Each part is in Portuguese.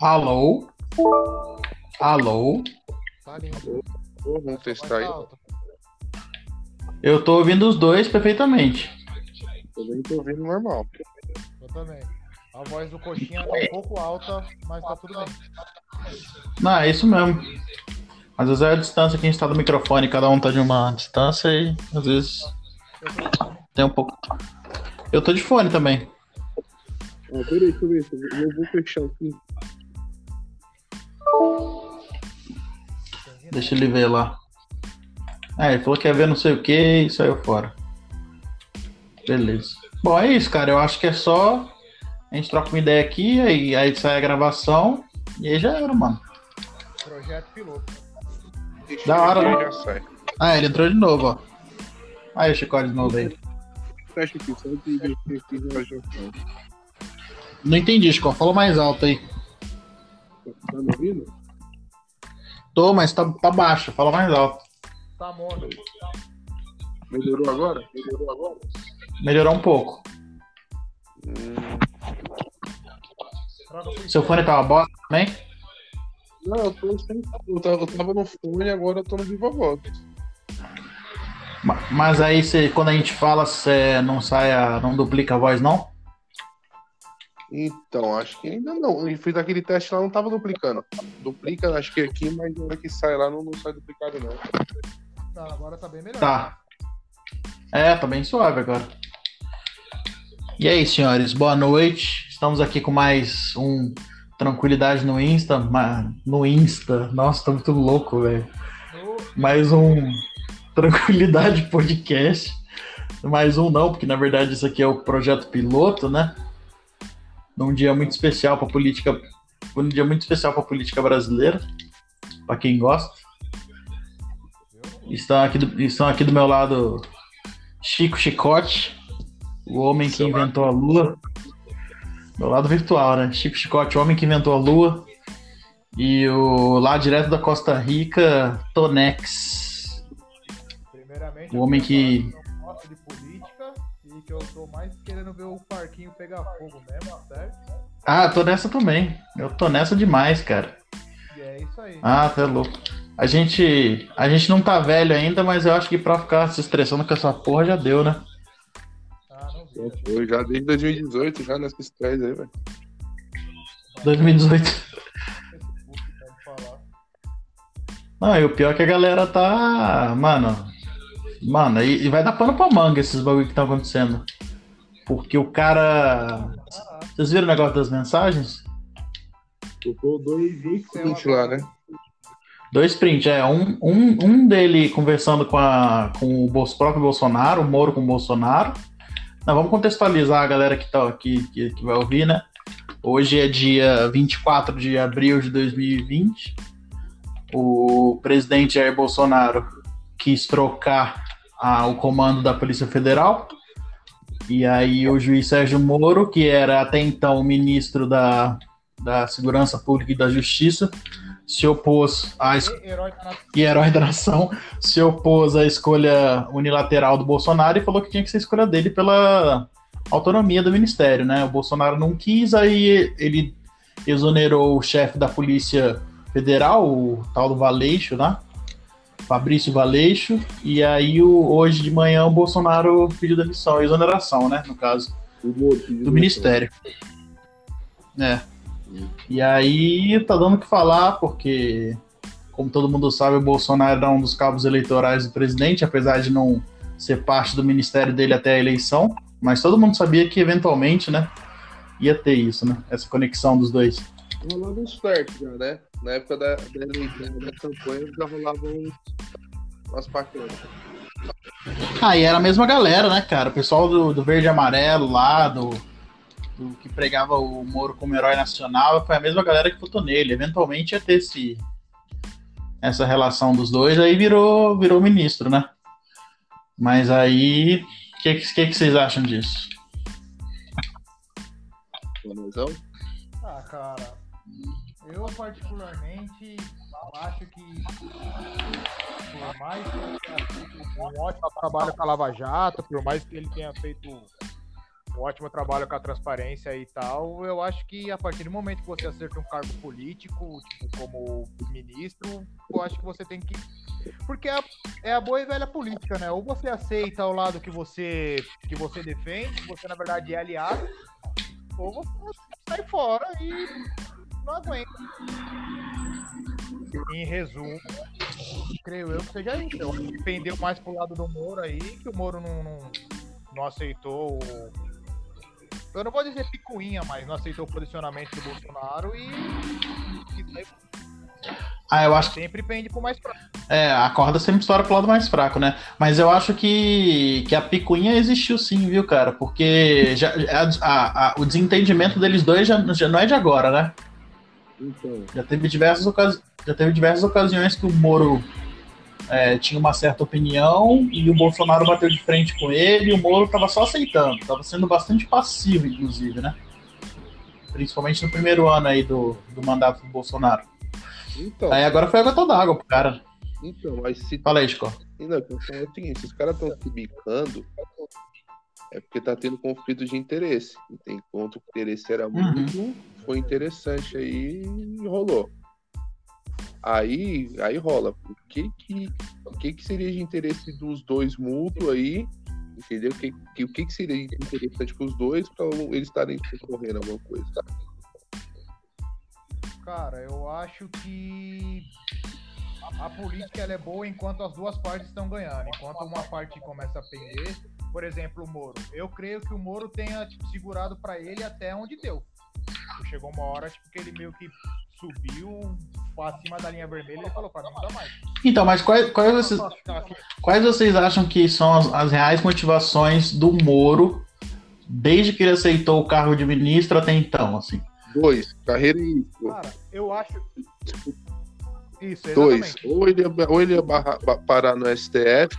Alô? Alô? Tá lindo. Vamos testar aí. Eu tô ouvindo os dois perfeitamente. Também tô ouvindo normal. Eu também. A voz do coxinha tá um pouco alta, mas tá tudo bem. Não, é isso mesmo. Às vezes é a distância que a gente tá do microfone, cada um tá de uma distância e às vezes tem um pouco. Eu tô de fone também. Ah, peraí, deixa eu ver. Eu vou fechar aqui. Deixa ele ver lá. Ah, ele falou que ia ver não sei o que e saiu fora. Beleza. Bom, é isso, cara. Eu acho que é só. A gente troca uma ideia aqui, aí, aí sai a gravação e aí já era, mano. Projeto piloto. Deixa Da hora, né? que Já sai. Ah, ele entrou de novo, ó. Aí o Chicote de novo aí. Fecha aqui, só que deixa aqui. Não entendi, Chico. Fala mais alto aí. Tá me ouvindo? Tô, mas tá, tá baixo. Fala mais alto. Tá mono. Melhorou agora? Melhorou agora? Melhorou um pouco. Hum, Seu fone tava bosta também? Não, eu tô sem. Eu tava, eu tava no fone agora eu tô no Viva Voz. Ma- Mas aí você, quando a gente fala, você não sai a, não duplica a voz, não? Então, acho que ainda não. Eu fiz aquele teste lá, não tava duplicando. Duplica, acho que aqui, mas na hora que sai lá não, não sai duplicado, não. Não, agora tá bem melhor. Tá. É, tá bem suave agora. E aí, senhores, boa noite. Estamos aqui com mais um Tranquilidade no Insta. No Insta. Nossa, tô muito louco, velho. Mais um Tranquilidade Podcast. Mais um não, porque na verdade isso aqui é o projeto piloto, né? Num dia muito especial para política, um dia muito especial para política brasileira, para quem gosta. Estão aqui, do, estão aqui do meu lado Chico Chicote, o homem que inventou a Lua. Meu lado virtual, né? Chico Chicote, o homem que inventou a Lua. E o lá direto da Costa Rica, Tonex. O homem que- que eu tô mais querendo ver o parquinho pegar fogo mesmo, certo? Ah, tô nessa também. Eu tô nessa demais, cara. E é isso aí. Ah, tá louco. A gente, a gente não tá velho ainda, mas eu acho que pra ficar se estressando com essa porra já deu, né? Ah, não vi. Já foi, já desde 2018, já nessa estreia aí, velho. 2018. Facebook, pode falar. Não, e o pior é que a galera tá. Mano. Mano, e, e vai dar pano pra manga esses bagulho que estão acontecendo. Porque o cara. Vocês viram o negócio das mensagens? Tocou dois, dois prints lá, né? Dois prints, é. Um, um, um dele conversando com, a, com o próprio Bolsonaro, o Moro com o Bolsonaro. Não, vamos contextualizar a galera que, tá, que, que, que vai ouvir, né? Hoje é dia 24 de abril de 2020. O presidente Jair Bolsonaro quis trocar o comando da Polícia Federal. E aí o juiz Sérgio Moro, que era até então ministro da, da Segurança Pública e da Justiça, se opôs à es- E herói da nação. e herói da nação se opôs à escolha unilateral do Bolsonaro e falou que tinha que ser escolha dele pela autonomia do ministério, né? O Bolsonaro não quis, aí ele exonerou o chefe da Polícia Federal, o tal do Valeixo, né? Fabrício Valeixo, e aí o, hoje de manhã o Bolsonaro pediu demissão, exoneração, né? No caso do Ministério. É. E aí tá dando o que falar, porque, como todo mundo sabe, o Bolsonaro era um dos cabos eleitorais do presidente, apesar de não ser parte do ministério dele até a eleição. Mas todo mundo sabia que, eventualmente, né, ia ter isso, né? Essa conexão dos dois. Rolava uns flertes já, né? Na época da, da eleição, da campanha, já rolavam umas paqueras. Ah, e era a mesma galera, né, cara? O pessoal do, do verde e amarelo lá, do, do que pregava o Moro como herói nacional, foi a mesma galera que votou nele. Eventualmente ia ter esse, essa relação dos dois, aí virou, virou ministro, né? Mas aí, o que, que, que vocês acham disso? Ah, cara, eu particularmente acho que por mais que ele tenha feito um ótimo trabalho com a Lava Jato, por mais que ele tenha feito um ótimo trabalho com a transparência e tal. Eu acho que a partir do momento que você acerta um cargo político, tipo, como ministro, eu acho que você tem que. Porque é a, é a boa e velha política, né? Ou você aceita o lado que você, que você defende, que você na verdade é aliado, ou você sai fora e não aguenta. Em resumo, creio eu que seja isso. Eu acho que pendeu mais pro lado do Moro aí, que o Moro não, não, não aceitou o. Eu não vou dizer picuinha, mas não aceitou o posicionamento do Bolsonaro e. aí Ah, eu acho que sempre pende pro mais fraco. é, a corda sempre estoura pro lado mais fraco, né? Mas eu acho que, que a picuinha existiu sim, viu, cara? Porque já, a- a- a- o desentendimento deles dois já, já não é de agora, né? Então, Já teve diversas, ocasi já teve diversas ocasiões que o Moro é, tinha uma certa opinião e o Bolsonaro bateu de frente com ele e o Moro tava só aceitando. Tava sendo bastante passivo, inclusive, né? Principalmente no primeiro ano aí do, do mandato do Bolsonaro. então, Aí agora foi água toda água pro cara. então, mas se Fala aí, Chico. Não, eu falo o seguinte, se os caras estão se bicando, é porque tá tendo conflito de interesse. E que o interesse era muito, foi interessante aí e rolou. Aí, aí rola. O que que, o que que seria de interesse dos dois mútuo aí? Entendeu? O que, que, o que que seria interessante para os dois para eles estarem concorrendo alguma coisa? Cara, eu acho que a, política ela é boa enquanto as duas partes estão ganhando. Enquanto uma parte começa a pender, por exemplo, o Moro. Eu creio que o Moro tenha tipo, segurado pra ele até onde deu. Chegou uma hora tipo, que ele meio que subiu acima da linha vermelha e falou, pra mim não dá mais. Então, mas quais, quais, vocês, aqui? quais vocês acham que são as, as reais motivações do Moro desde que ele aceitou o cargo de ministro até então, assim? Dois, carreira e Cara, eu acho. Isso, Dois. Ou ele ia, ou ele ia barra- ba- parar no STF,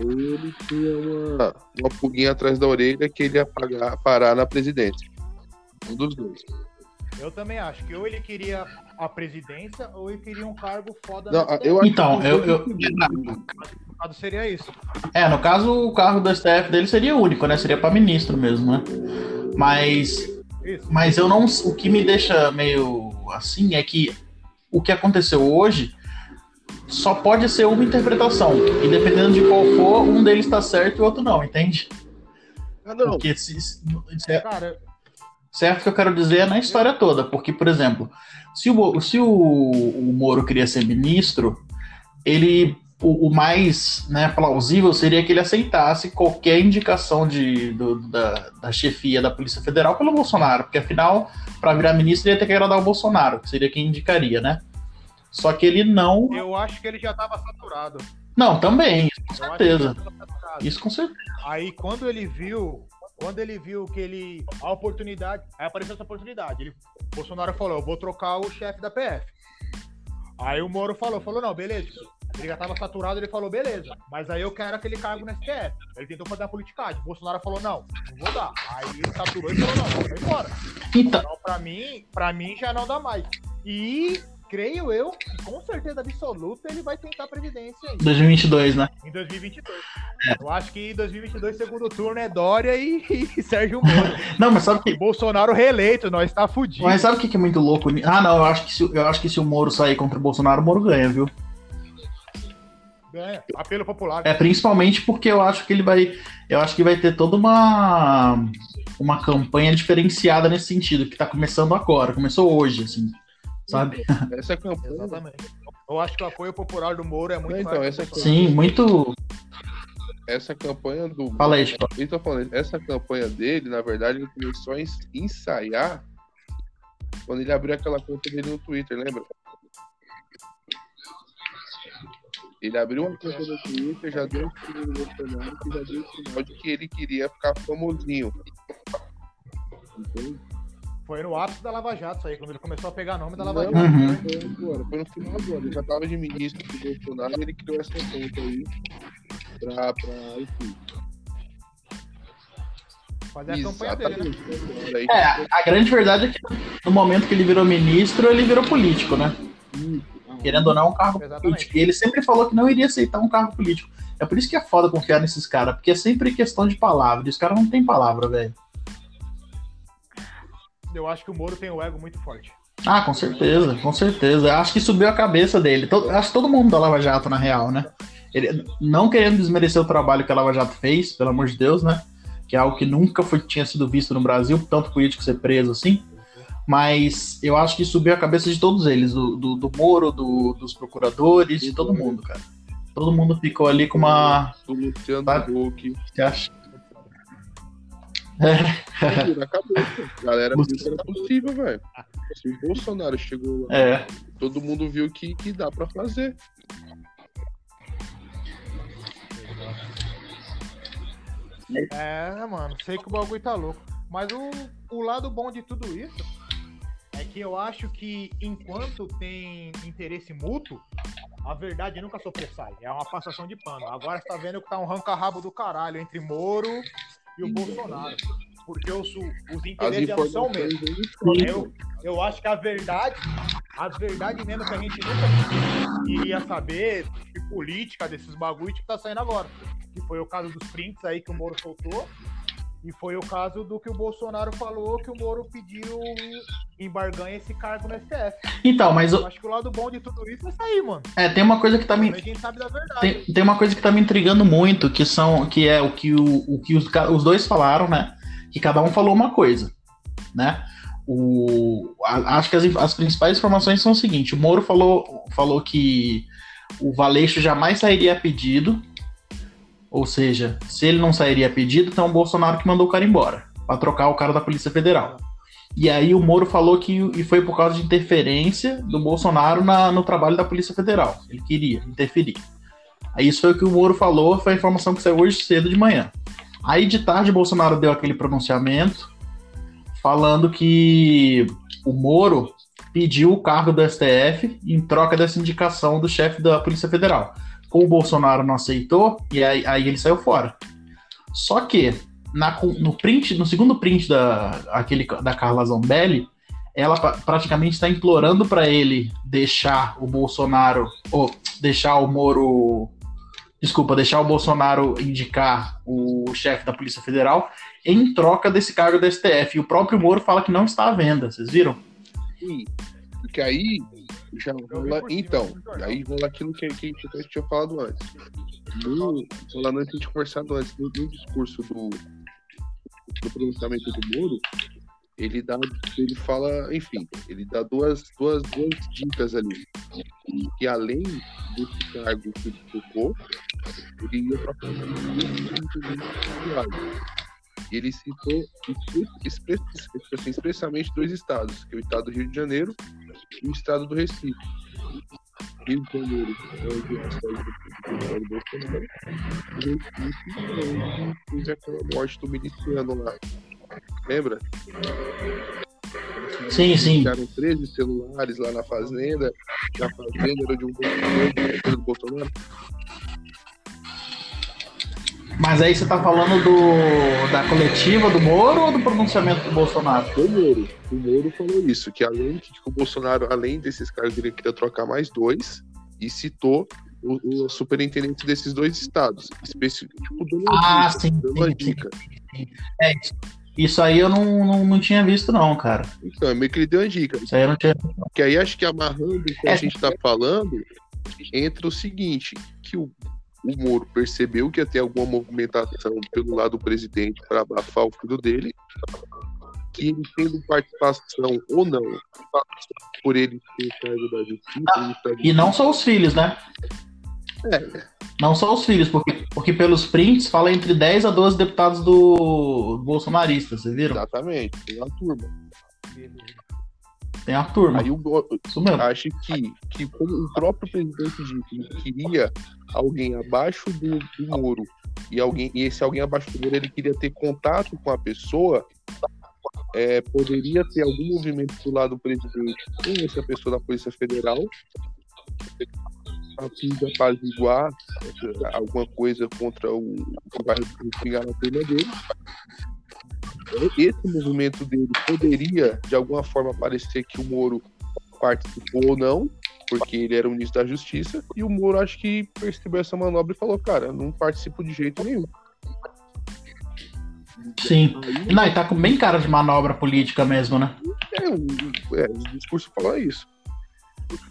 ou ele tinha uma, uma pulguinha atrás da orelha que ele ia pagar, parar na presidência. Um dos dois. Eu também acho que ou ele queria a presidência ou ele queria um cargo foda Não, eu Então, eu- eu- seria isso. É, no caso, o cargo do STF dele seria único, né? Seria pra ministro mesmo, né? Mas Isso. Mas eu não. O que me deixa meio assim é que o que aconteceu hoje só pode ser uma interpretação. E dependendo de qual for, um deles tá certo e o outro não, entende? Ah, não. Porque se, se- se- Cara, certo que eu quero dizer é na história toda. Porque, por exemplo, se o, se o, o Moro queria ser ministro, ele. O, o mais né, plausível seria que ele aceitasse qualquer indicação de, do- da, da chefia da Polícia Federal pelo Bolsonaro, porque afinal, para virar ministro, ele ia ter que agradar o Bolsonaro, que seria quem indicaria, né? Só que ele não. eu acho que ele já tava saturado. Não, também, isso com certeza. Isso com certeza. Aí quando ele viu, quando ele viu que ele a oportunidade, aí apareceu essa oportunidade. Ele, Bolsonaro falou, eu vou trocar o chefe da PF. Aí o Moro falou, falou não, beleza. Ele já tava saturado, ele falou, beleza. Mas aí eu quero aquele cargo no STF. Ele tentou fazer a politicagem. Bolsonaro falou, não, não vou dar. Aí ele saturou e falou, não, vai embora. Então, Então, pra mim, pra mim já não dá mais. E creio eu que com certeza absoluta ele vai tentar a presidência ainda. 2022, né? Em 2022. Eu acho que em 2022, segundo turno, é Dória e, e Sérgio Moro. Não, mas sabe que. Bolsonaro reeleito, nós tá fudido. Mas sabe o que que é muito louco? Ah, não, eu acho que se, eu acho que se o Moro sair contra o Bolsonaro, o Moro ganha, viu? Ganha. Apelo popular. É, principalmente porque eu acho que ele vai. Eu acho que vai ter toda uma. Uma campanha diferenciada nesse sentido, que tá começando agora, começou hoje, assim. Sabe? Essa campanha. Exatamente. Eu acho que o apoio popular do Moro é muito então, essa. Sim, muito. Essa campanha do. Fala aí, tô falando, essa campanha dele, na verdade, ele começou a ens- ensaiar quando ele abriu aquela conta dele no Twitter, lembra? Ele abriu uma conta no Twitter, já deu um sinal no Bolsonaro, que já deu um sinal de que ele queria ficar famosinho. Entende? Foi no ápice da Lava Jato, isso aí, quando ele começou a pegar nome da Lava Jato. Uhum. foi agora, foi no final do ano. Ele já tava de ministro do Bolsonaro e ele criou essa conta aí pra, pra enfim. Fazer a campanha dele, né? É, a grande verdade é que no momento que ele virou ministro, ele virou político, né? Querendo ou não, é um cargo Exatamente. político. E ele sempre falou que não iria aceitar um cargo político. É por isso que é foda confiar nesses caras, porque é sempre questão de palavra. E os caras não têm palavra, velho. Eu acho que o Moro tem o ego muito forte. Ah, com certeza, com certeza. Acho que subiu a cabeça dele. To- Acho que todo mundo da Lava Jato, na real, né? Ele, não querendo desmerecer o trabalho que a Lava Jato fez, pelo amor de Deus, né? Que é algo que nunca foi, tinha sido visto no Brasil, tanto político ser preso assim. Mas eu acho que subiu a cabeça de todos eles, do, do, do Moro, do- dos procuradores, de todo mundo, cara. Todo mundo ficou ali com uma. Do Luciano Tá. Huck. Acha? Subiu na cabeça. A galera viu que era possível, velho. Se o Bolsonaro chegou lá, É. todo mundo viu que, que dá pra fazer. É, mano, sei que o bagulho tá louco. Mas o, o lado bom de tudo isso é que eu acho que enquanto tem interesse mútuo, a verdade nunca sobressai. É uma passação de pano. Agora você tá vendo que tá um ranca-rabo do caralho entre Moro e o Bolsonaro. Porque os, os interesses não são mesmo. Eu, eu acho que a verdade, a verdade mesmo que a gente nunca iria saber de política desses bagulho que tá saindo agora. Que foi o caso dos prints aí que o Moro soltou. E foi o caso do que o Bolsonaro falou que o Moro pediu em barganha esse cargo no STF. Então, mas Eu acho que o lado bom de tudo isso é sair, mano. é, tem uma coisa que tá me. A gente sabe da verdade. Tem, tem uma coisa que tá me intrigando muito, que são que é o que, o, o que os, os dois falaram, né? Que cada um falou uma coisa, né? O, a- acho que as, as principais informações são o seguinte: o Moro falou, falou que o Valeixo jamais sairia a pedido, ou seja, se ele não sairia pedido, então o Bolsonaro que mandou o cara embora, para trocar o cara da Polícia Federal. E aí o Moro falou que e foi por causa de interferência do Bolsonaro na- no trabalho da Polícia Federal. Ele queria interferir. Aí isso foi o que o Moro falou, foi a informação que saiu hoje cedo de manhã. Aí de tarde Bolsonaro deu aquele pronunciamento falando que o Moro pediu o cargo do STF em troca dessa indicação do chefe da Polícia Federal. O Bolsonaro não aceitou, e aí, aí ele saiu fora. Só que na- no print, no segundo print da, aquele, da Carla Zambelli, ela pra- praticamente está implorando para ele deixar o Bolsonaro, ou deixar o Moro, desculpa, deixar o Bolsonaro indicar o chefe da Polícia Federal em troca desse cargo da STF. E o próprio Moro fala que não está à venda, vocês viram? Sim, porque aí já cima, Então, jornal. aí rola aquilo que, que a gente tinha falado antes. No, falando antes, a gente conversado antes, no, no discurso do, do pronunciamento do Moro, ele dá, ele fala, enfim, ele dá duas, duas, duas dicas ali. Que além desse cargo que ele tocou, ele ia para e ele citou expre- expre- assim, expressamente dois estados, que é o estado do Rio de Janeiro e o estado do Recife. Rio de Janeiro é onde a cidade do Bolsonaro, e Recife é onde fez aquela morte do miliciano lá. Lembra? Sim, sim. Ficaram 13 celulares lá na fazenda, na fazenda era de um Bolsonaro, do Bolsonaro. Mas aí você tá falando do, da coletiva do Moro ou do pronunciamento do Bolsonaro? O Moro, o Moro falou isso, que além que o Bolsonaro, além desses caras, ele queria trocar mais dois e citou o, o superintendente desses dois estados. Tipo, dando Ah, dica, sim, dando sim, sim. dica. É, isso- isso aí eu não, não, não tinha visto, não, cara. Então, meio que ele deu uma dica. Isso aí eu não tinha. Que aí acho que amarrando o que a É. gente tá falando, entra o seguinte, que o, o Moro percebeu que ia ter alguma movimentação pelo lado do presidente para abafar o filho dele, que ele tendo participação ou não, por ele ser cargo da justiça, está E não só os filhos, né? É. Não só os filhos, porque, porque pelos prints fala entre 10 a 12 deputados do bolsonaristas, vocês viram? Exatamente, tem uma turma. Tem a turma. Aí Isso mesmo. acho que, que como o próprio presidente disse, ele queria alguém abaixo do, do Moro e alguém e esse alguém abaixo do Moro ele queria ter contato com a pessoa é, poderia ter algum movimento do lado do presidente com essa pessoa da Polícia Federal a fim de apaziguar eh, alguma coisa contra o que vai pingar na turma dele. Esse movimento dele poderia, de alguma forma, parecer que o Moro participou ou não, porque ele era o ministro da Justiça, e o Moro acho que percebeu essa manobra e falou, cara, não participo de jeito nenhum. Sim. Não, e tá com bem cara de manobra política mesmo, né? É, o, é, o discurso fala isso.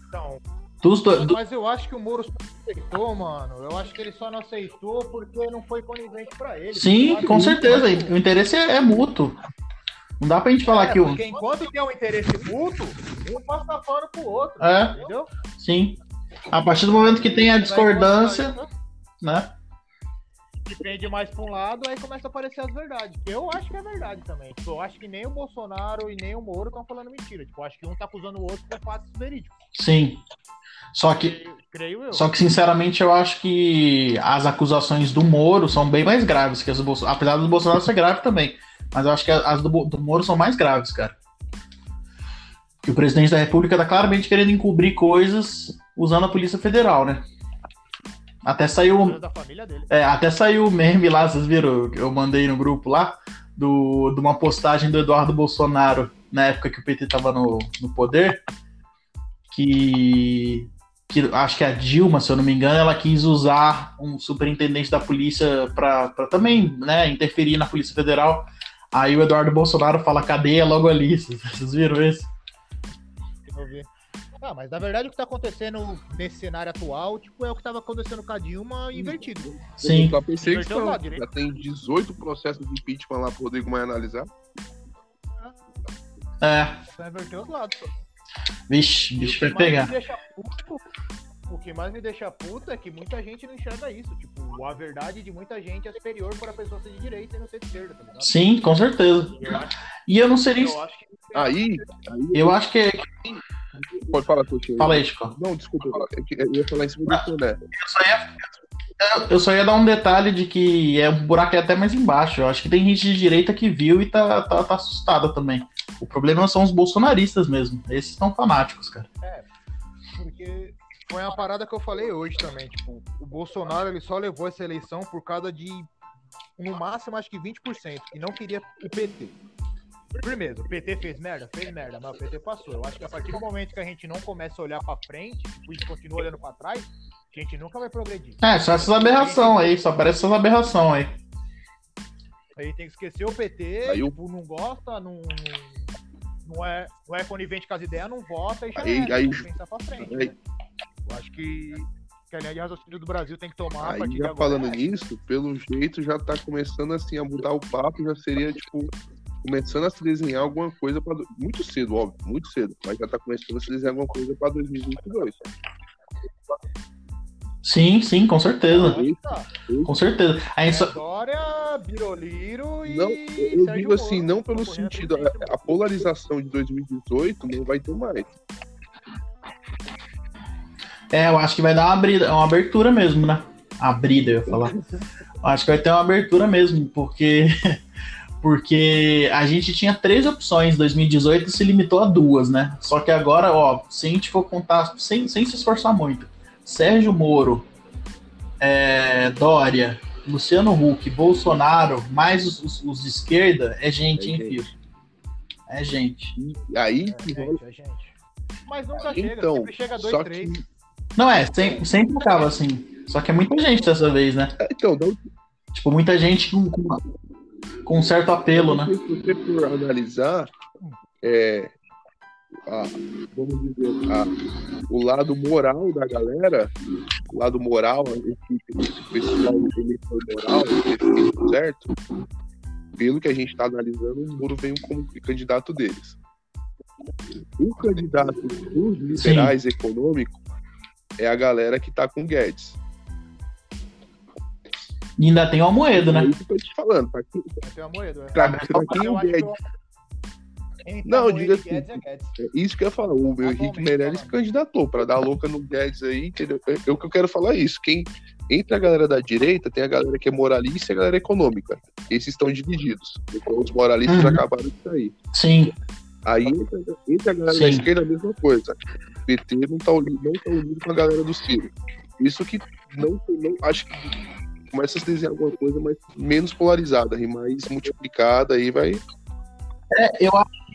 Então, Dos do- do- mas eu acho que o Moro só aceitou, mano. Eu acho que ele só não aceitou porque não foi conivente pra ele. Sim, com certeza. O interesse é, é mútuo. Não dá pra gente falar É, que o. porque enquanto tem um interesse mútuo, um passa pano pro outro. É, Entendeu? sim. A partir do momento que tem a discordância, né? que pende mais pra um lado, aí começa a aparecer as verdades. Eu acho que é verdade também. Tipo, eu acho que nem o Bolsonaro e nem o Moro estão falando mentira. Tipo, eu acho que um tá acusando o outro com fatos verídicos. Sim. Só que, só que, sinceramente, eu acho que as acusações do Moro são bem mais graves que as do Bolsonaro. Apesar do Bolsonaro ser grave também. Mas eu acho que as do, do Moro são mais graves, cara. Que o presidente da República tá claramente querendo encobrir coisas usando a Polícia Federal, né? Até saiu. É, até saiu o meme lá, vocês viram? Eu mandei no grupo lá, do, de uma postagem do Eduardo Bolsonaro, na época que o PT tava no, no poder, que, que acho que a Dilma, se eu não me engano, ela quis usar um superintendente da polícia pra, pra também né, interferir na Polícia Federal. Aí o Eduardo Bolsonaro fala cadeia logo ali, vocês viram isso? Ah, mas na verdade o que tá acontecendo nesse cenário atual, tipo, é o que tava acontecendo com a Dilma invertido. Sim, Pra perseguição. Direito. Já tem 18 processos de impeachment lá pro Rodrigo Maia analisar. é. Só inverteu os lados. Vixe, o bicho que vai mais pegar. me deixa puto- O que mais me deixa puto é que muita gente não enxerga isso. Tipo, a verdade de muita gente é superior para a pessoa ser de direita e não ser de esquerda, tá ligado? Sim, com certeza. E eu não seria. eu acho que. Aí, Eu acho que. pode falar, Coutinho. Fala aí, Chico. Não, desculpa, é eu ia falar em cima do né? Eu só ia, eu só ia dar um detalhe de que é, o buraco é até mais embaixo. Eu acho que tem gente de direita que viu e tá, tá, tá assustada também. O problema são os bolsonaristas mesmo. Esses estão fanáticos, cara. Porque foi uma parada que eu falei hoje também. Tipo, o Bolsonaro ele só levou essa eleição por causa de, no máximo, acho que 20%, que não queria o PT. Primeiro, o PT fez merda? Fez merda, mas o PT passou. Eu acho que a partir do momento que a gente não começa a olhar pra frente, tipo, e continua olhando pra trás, a gente nunca vai progredir. É, só essas aberrações aí. Só aparece essas aberrações aí. Aí tem que esquecer o PT, Aí o- tipo, não gosta, não, não, é, não é conivente com as ideias, não vota e já Aí- era, aí- que pensar pra frente. aí- né? Eu acho que, que a linha de raciocínio do Brasil tem que tomar a Aí já falando é, nisso, pelo jeito já tá começando assim a mudar o papo, já seria tipo começando a se desenhar alguma coisa para muito cedo, óbvio, muito cedo, mas já tá começando a se desenhar alguma coisa para 2022. Sim, sim, com certeza. Com certeza. A gente só- Dória, Biroliro e. Não, eu Sérgio digo assim, Moro, não pelo sentido, a, a polarização de 2018 não vai ter mais. É, eu acho que vai dar uma, abrida, uma abertura mesmo, né? Abrida, eu ia falar. Eu acho que vai ter uma abertura mesmo, porque porque a gente tinha três opções em 2018 e se limitou a duas, né? Só que agora, ó, se a gente for contar sem, sem se esforçar muito, Sérgio Moro, é, Dória, Luciano Huck, Bolsonaro, mais os, os- os de esquerda, é gente, É hein, gente. filho? É gente. E aí É, gente, é gente. Mas nunca chega, Então, sempre chega dois, só três. que Não é, sempre, sempre acaba assim. Só que é muita gente dessa vez, né? é, então, da Tipo, muita gente com, com, com um certo apelo, né? Se você for analisar, é, a- vamos dizer, a- o lado moral da galera, o lado moral, esse, esse pessoal moral, esse, certo? Pelo que a gente está analisando, o Moro veio como candidato deles. O candidato dos liberais econômicos é a galera que está com Guedes. E ainda tem o Almoedo, É né? isso que eu tô te falando. Pra quem, moeda. né? pra, pra quem o Guedes Entre Não, diga assim, Guedes é Guedes. É isso que eu ia falar. O meu Henrique Atualmente Meirelles se candidatou para dar louca no Guedes aí, entendeu? É, é o que eu quero falar isso. Quem entre a galera da direita tem a galera que é moralista e a galera econômica. Esses estão divididos. Então os moralistas Uhum. acabaram de sair. Sim, Aí entre, entre a galera Sim. da esquerda a mesma coisa. O PT não tá unido, não tá unido com a galera do Ciro. Isso que não, não acho que começa a se desenhar alguma coisa mais menos polarizada, e mais multiplicada aí vai. eu acho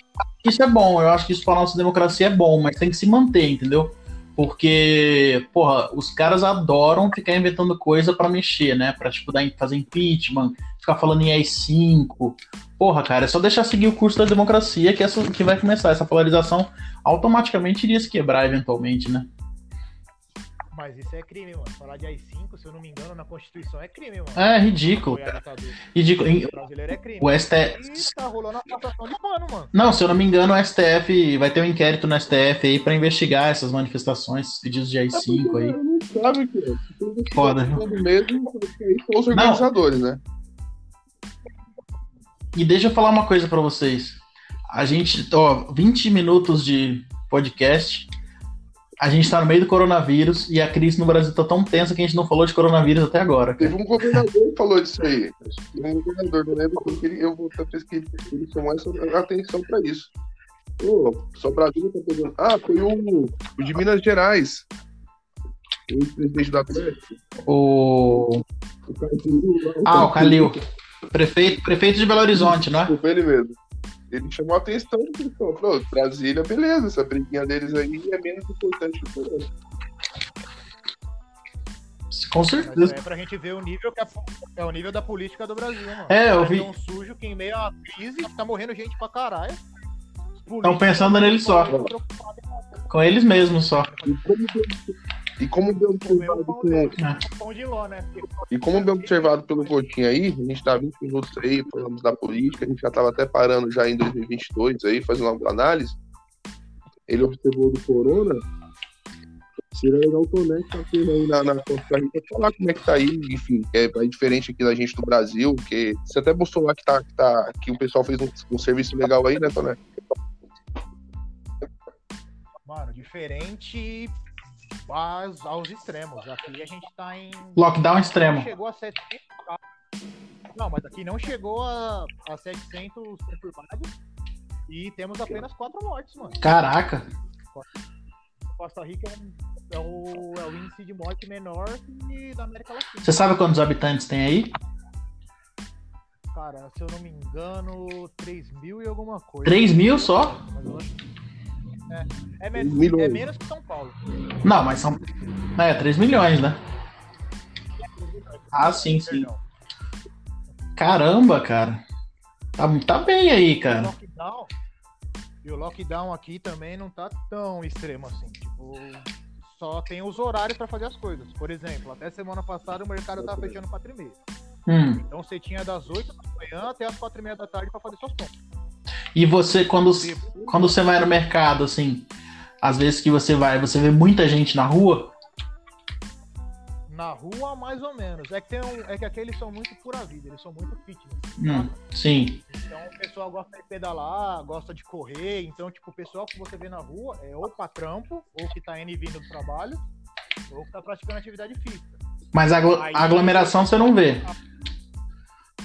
isso é bom. Eu acho que isso para nossa democracia é bom, mas tem que se manter, entendeu? Porque, porra, os caras adoram ficar inventando coisa para mexer, né? Pra, tipo, dar, fazer impeachment, ficar falando em AI-5. Porra, cara, é só deixar seguir o curso da democracia que, essa, que vai começar. Essa polarização automaticamente iria se quebrar eventualmente, né? Mas isso é crime, mano. Falar de AI-5, se eu não me engano, na Constituição é crime, mano. É ridículo. Ridículo. O brasileiro é crime. O STF. E tá rolando a passação de pano, mano. Não, se eu não me engano, o STF vai ter um inquérito no STF aí pra investigar essas manifestações, esses pedidos de AI-5 aí. Não sabe que é. Foda. mesmo os organizadores, né? E deixa eu falar uma coisa pra vocês. A gente, ó, 20 minutos de podcast. A gente tá no meio do coronavírus e a crise no Brasil tá tão tensa que a gente não falou de coronavírus até agora. cara. Teve um governador que falou disso aí. Teve um governador, não lembro quem que ele, eu vou até pesquisar, ele chamou essa atenção pra isso. Pô, só Brasília tá pegando. Ah, foi o, o de Minas Gerais. O ex-presidente do Atlético. O... O Calil, Ah, o Calil. Prefeito, prefeito de Belo Horizonte, não é? Foi ele mesmo. Ele chamou a atenção porque ele falou, "Pô, Brasília, beleza, essa briguinha deles aí é menos importante que o resto." Com Mas certeza. é pra gente ver o nível que a- é o nível da política do Brasil, mano. É, eu caras vi. tão sujo que em meio a crise tá morrendo gente pra caralho. Tão pensando nele só. Com eles mesmos só. E como e como bem observado com, Pão de ló, né? Porque E como bem observado pelo Coutinho aí, a gente tá 20 minutos aí, falamos da política, a gente já tava até parando já em 2022 aí, fazendo uma análise. Ele observou do Corona. Legal o que tá tendo aí na, na Costa Rica falar como é que tá aí, enfim, é, é diferente aqui da gente do Brasil, que você até postou lá que, tá, que, tá, que o pessoal fez um, um serviço legal aí, né, Toné? Mano, diferente aos, aos extremos. Aqui a gente tá em. Lockdown extremo. Chegou a 700 casos. Não, mas aqui não chegou a, a 700 confirmados. E temos apenas 4 mortes, mano. Caraca. Costa Rica é, é o, é o índice de morte menor que da América Latina. Você sabe quantos habitantes tem aí? Cara, se eu não me engano, 3 mil e alguma coisa. 3 mil só? Mas eu acho- É, é, menos, Milhões. é menos que São Paulo. Não, mas são. É, 3 milhões, né? Ah, sim, sim. Caramba, cara. Tá, tá bem aí, O cara. lockdown, e o lockdown aqui também não tá tão extremo assim. Tipo, só tem os horários pra fazer as coisas. Por exemplo, até semana passada o mercado tava fechando 4 e meia. Hum. Então você tinha das 8 da manhã até as 4 e meia da tarde pra fazer suas compras. E você, quando, quando você vai no mercado, assim, às vezes que você vai, você vê muita gente na rua? Na rua, mais ou menos. É que, tem um, é que aqui eles são muito pura vida, eles são muito fitness. Hum, sim. Então o pessoal gosta de pedalar, gosta de correr. Então, tipo, o pessoal que você vê na rua é ou pra trampo, ou que tá indo e vindo do trabalho, ou que tá praticando atividade física. Mas a aglomeração você não vê.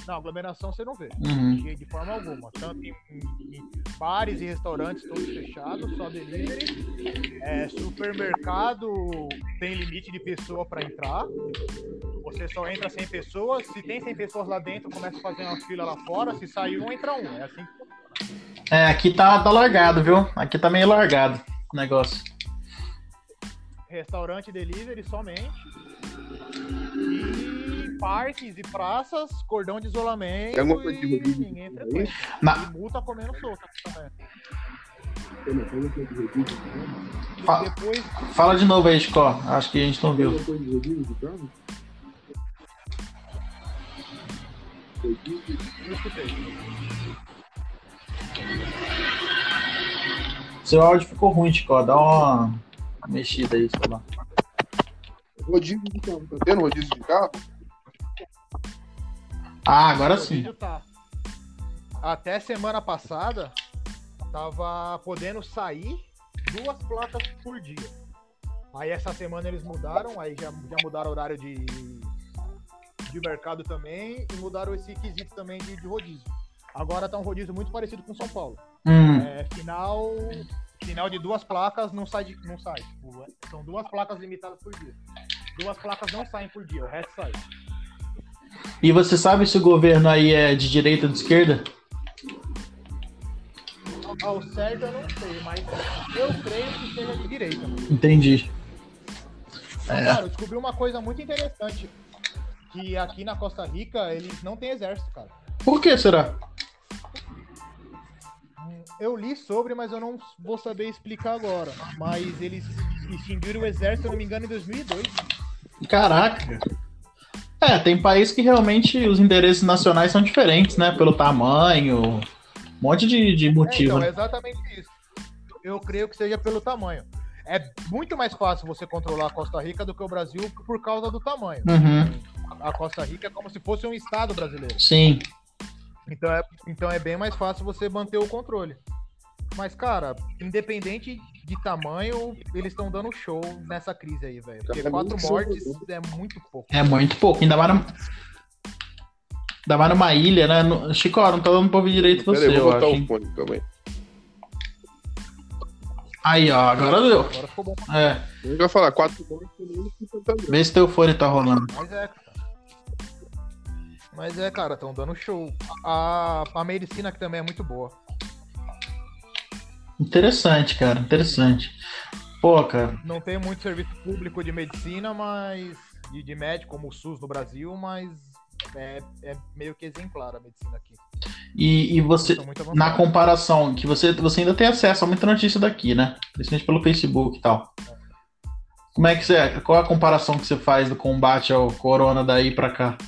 Na aglomeração você não vê. Uhum. De, de forma alguma. Tanto em, em- em bares e restaurantes todos fechados, só delivery. É, supermercado tem limite de pessoa para entrar. Você só entra 100 pessoas. Se tem 100 pessoas lá dentro, começa a fazer uma fila lá fora. Se sair um, entra um. É assim que É, aqui tá, tá largado, viu? Aqui tá meio largado o negócio. restaurante delivery somente. E parques e praças, cordão de isolamento. Tem alguma coisa de rodízio ninguém frequenta. Na- E multa comendo solta também. Fa- Depois, Fala de novo aí, Chico. Acho que a gente não viu. Seu áudio ficou ruim, Chico. Dá uma mexida aí, sei lá. Rodízio de carro, tá tendo rodízio de carro? Ah, agora sim. Rodízio tá. Até semana passada, tava podendo sair duas placas por dia. Aí essa semana eles mudaram, aí já, já mudaram o horário de, de mercado também e mudaram esse quesito também de, de rodízio. Agora tá um rodízio muito parecido com São Paulo. Hum, É, final, final de duas placas não sai, de, não sai. Tipo, é- são duas placas limitadas por dia. Duas placas não saem por dia, o resto sai. E você sabe se o governo aí é de direita ou de esquerda? Ao certo eu não sei, mas eu creio que seja de direita. Entendi. É. Cara, eu descobri uma coisa muito interessante. Que aqui na Costa Rica eles não têm exército, cara. Por que será? Eu li sobre, mas eu não vou saber explicar agora. Mas eles extinguiram o exército, se eu não me engano, em 2002. Caraca. É, tem país que realmente os interesses nacionais são diferentes, né? Pelo tamanho, um monte de, de É, motivo. então, né? é exatamente isso. Eu creio que seja pelo tamanho. É muito mais fácil você controlar a Costa Rica do que o Brasil por causa do tamanho. Uhum, A Costa Rica é como se fosse um estado brasileiro. sim. Então é, então é bem mais fácil você manter o controle. Mas, cara, independente de tamanho, eles estão dando show nessa crise aí, velho. Porque Cara, quatro mortes show. é muito pouco. É muito pouco. Ainda mais, ainda mais numa ilha, né? No- Chico, não tô dando pra ouvir direito Pera você, aí, eu vou botar acho. o fone também. Aí, ó, agora deu. Agora ficou bom. É, Eu ia falar, quatro mortes vê se teu fone tá rolando. Mas é, cara. Mas é, cara, estão dando show. A, a medicina aqui também é muito boa. Interessante, cara, interessante. Pô, cara, Não tem muito serviço público de medicina, mas. De, de médico, como o SUS no Brasil, mas é, é meio que exemplar a medicina aqui. e, e você, na comparação, que você, você ainda tem acesso a muita notícia daqui, né? Principalmente pelo Facebook e tal. Como é que você. Qual a comparação que você faz do combate ao corona daí pra cá?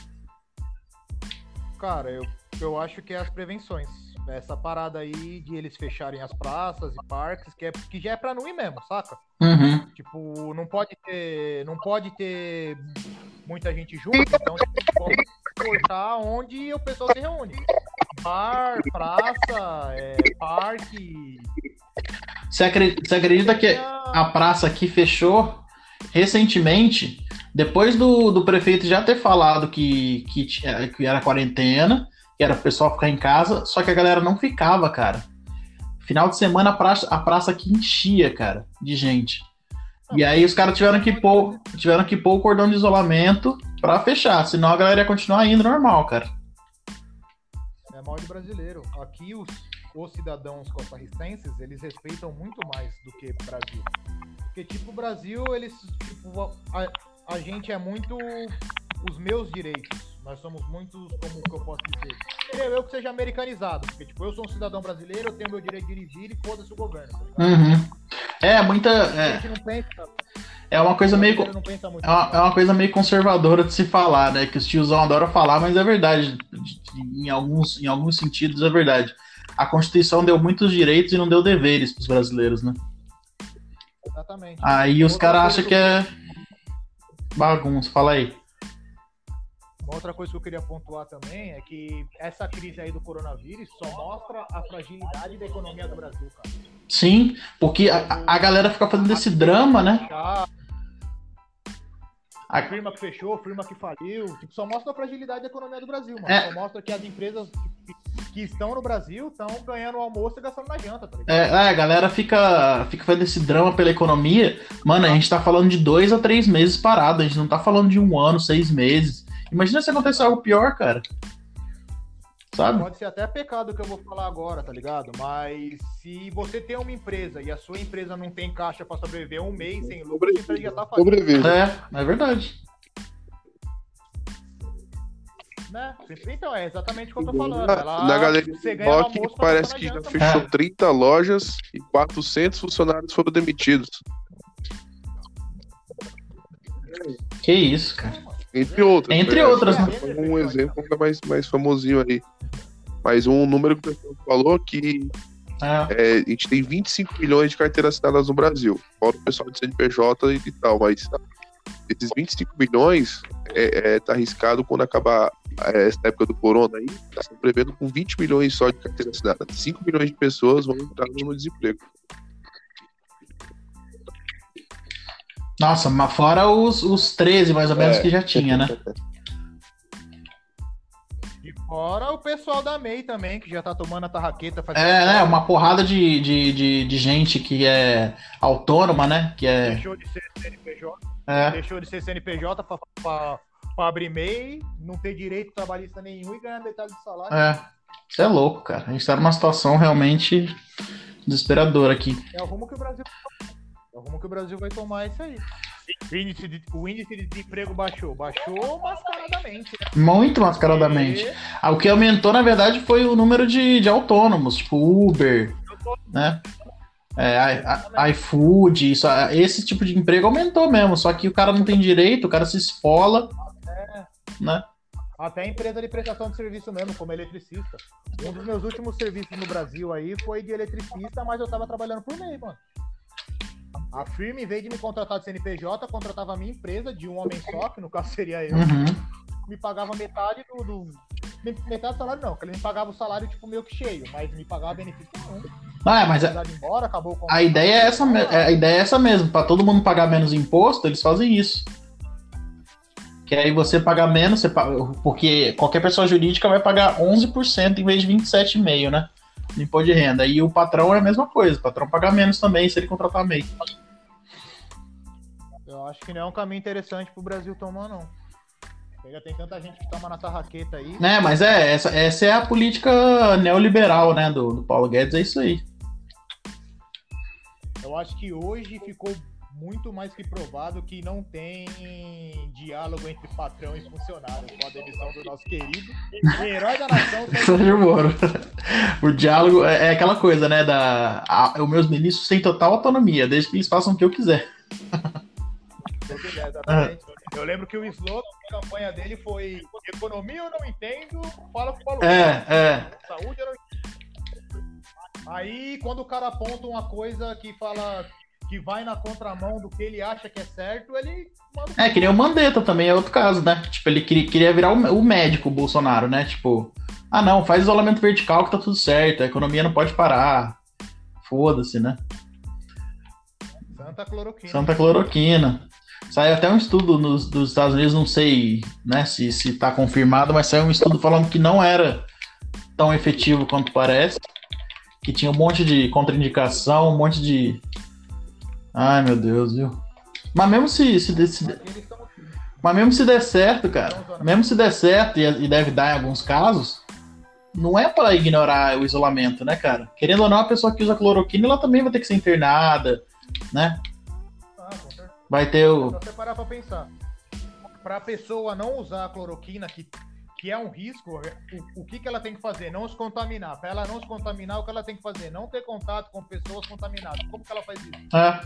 Cara, eu, eu acho que é as prevenções. Essa parada aí de eles fecharem as praças e parques, que, é, que já é pra não ir mesmo, saca? Uhum. Tipo, não pode ter. Não pode ter muita gente junto, então tipo, cortar onde o pessoal se reúne. Bar, praça, é, parque. Você acredita, você acredita que a praça aqui fechou recentemente, depois do, do prefeito já ter falado que, que, que era quarentena, que era o pessoal ficar em casa, só que a galera não ficava, cara. Final de semana a praça, a praça aqui enchia, cara, de gente. E aí os caras tiveram que pôr, tiveram que pôr o cordão de isolamento pra fechar, senão a galera ia continuar indo normal, cara. É mal de brasileiro. Aqui os, os cidadãos costarricenses, eles respeitam muito mais do que o Brasil. Porque, tipo, o Brasil, eles, tipo, a, a gente é muito os meus direitos. Nós somos muitos, como que eu posso dizer? Eu, eu que seja americanizado. Porque, tipo, eu sou um cidadão brasileiro, eu tenho meu direito de dirigir e foda-se o governo, tá? Uhum. É, muita. A É, gente não pensa. é uma coisa meio. É uma, é uma coisa meio conservadora de se falar, né? Que os tiozão adoram falar, mas é verdade. De- de- Em alguns, em alguns sentidos é verdade. A Constituição deu muitos direitos e não deu deveres pros brasileiros, né? Exatamente. Aí os caras acham que é bagunça. Fala aí. Uma outra coisa que eu queria pontuar também é que essa crise aí do coronavírus só mostra a fragilidade da economia do Brasil, cara. Sim, porque a, a galera fica fazendo esse drama, né? A- firma que fechou, firma que faliu, tipo, só mostra a fragilidade da economia do Brasil, mano. É. Só mostra que as empresas que, estão no Brasil estão ganhando almoço e gastando na janta, tá ligado? É, é, a galera fica, fica fazendo esse drama pela economia. Mano, a gente tá falando de dois a três meses parado. A gente não tá falando de um ano, seis meses. Imagina se acontecer algo pior, cara. Sabe? Pode ser até pecado que eu vou falar agora, tá ligado? Mas se você tem uma empresa e a sua empresa não tem caixa pra sobreviver um mês sem lucro, a empresa já tá falindo, Sobrevive. É, é verdade. né? Então, é exatamente o que eu tô falando. Na, Ela, na galeria você do ganha rock almoço parece que já fechou É. 30 lojas e 400 funcionários foram demitidos. Que isso, cara. Entre outras. Entre né? outras, né? Um exemplo ainda mais, mais famosinho aí. Mas um número que o pessoal falou que É. é, a gente tem 25 milhões de carteiras assinadas no Brasil. Fora o pessoal de CNPJ e tal, mas esses 25 milhões é, é, tá arriscado quando acabar é, essa época do corona aí, tá se prevendo com 20 milhões só de carteira assinada. 5 milhões de pessoas vão entrar no desemprego. Nossa, mas fora os, os 13 mais ou menos É. que já tinha, né? E fora o pessoal da MEI também, que já tá tomando a tarraqueta. É, né? Uma porrada de, de, de, de gente que é autônoma, né? Que é. Deixou de ser CNPJ, é deixou de ser CNPJ pra, pra, pra abrir MEI, não ter direito trabalhista nenhum e ganhar metade do salário. É. Isso é louco, cara. A gente tá numa situação realmente desesperadora aqui. É o rumo que o Brasil É o rumo que o Brasil vai tomar isso aí. O índice, de, o índice de desemprego baixou. Baixou mascaradamente. Né? Muito mascaradamente. E... Ah, o que aumentou, na verdade, foi o número de, de autônomos, tipo Uber, né? É, iFood, isso, esse tipo de emprego aumentou mesmo, só que o cara não tem direito, o cara se esfola, é. né? Até empresa de prestação de serviço mesmo, como eletricista. Um dos meus últimos serviços no Brasil aí foi de eletricista, mas eu tava trabalhando por meio, mano. A firma, em vez de me contratar de CNPJ, contratava a minha empresa de um homem só, que no caso seria eu. Uhum. Me pagava metade do, do, Metade do salário não, porque ele me pagava o salário tipo meio que cheio, mas me pagava benefício nenhum. Ah, é, mas a, embora, acabou a ideia é essa, a ideia é essa mesmo, para todo mundo pagar menos imposto, eles fazem isso. Que aí você paga menos, você paga, porque qualquer pessoa jurídica vai pagar 11% em vez de 27,5%, né? No imposto de renda. E o patrão é a mesma coisa, o patrão paga menos também se ele contratar MEI. Acho que não é um caminho interessante pro Brasil tomar, não. Já tem tanta gente que toma na tarraqueta aí. É, mas é, essa, essa é a política neoliberal, né, do, do Paulo Guedes, é isso aí. Eu acho que hoje ficou muito mais que provado que não tem diálogo entre patrão e funcionário, com a demissão do nosso querido herói da nação. Sérgio Moro. O diálogo é, é, aquela coisa, né? Da, a, os meus ministros têm total autonomia, desde que eles façam o que eu quiser. exatamente. Eu lembro que o slogan da campanha dele foi economia eu não entendo, fala com o Paulo. É, é. Saúde eu não entendo. Aí, quando o cara aponta uma coisa que fala que vai na contramão do que ele acha que é certo, ele manda. É, que nem o Mandetta também é outro caso, né? Tipo, ele queria, queria virar o, o médico, o Bolsonaro, né? Tipo, ah não, faz isolamento vertical que tá tudo certo, a economia não pode parar. Foda-se, né? Santa cloroquina. Santa cloroquina. Saiu até um estudo nos, dos Estados Unidos, não sei né, se, se tá confirmado, mas saiu um estudo falando que não era tão efetivo quanto parece. Que tinha um monte de contraindicação, um monte de. Ai meu Deus, viu? Mas mesmo se, se, se, mas mesmo se der certo, cara, mesmo se der certo, e, e deve dar em alguns casos, não é para ignorar o isolamento, né, cara? Querendo ou não, a pessoa que usa cloroquina, ela também vai ter que ser internada, né? Vai ter o. Se você parar pra pensar, pra pessoa não usar a cloroquina, que, que é um risco, o, o que, que ela tem que fazer? Não se contaminar. Pra ela não se contaminar, o que ela tem que fazer? Não ter contato com pessoas contaminadas. Como que ela faz isso? É.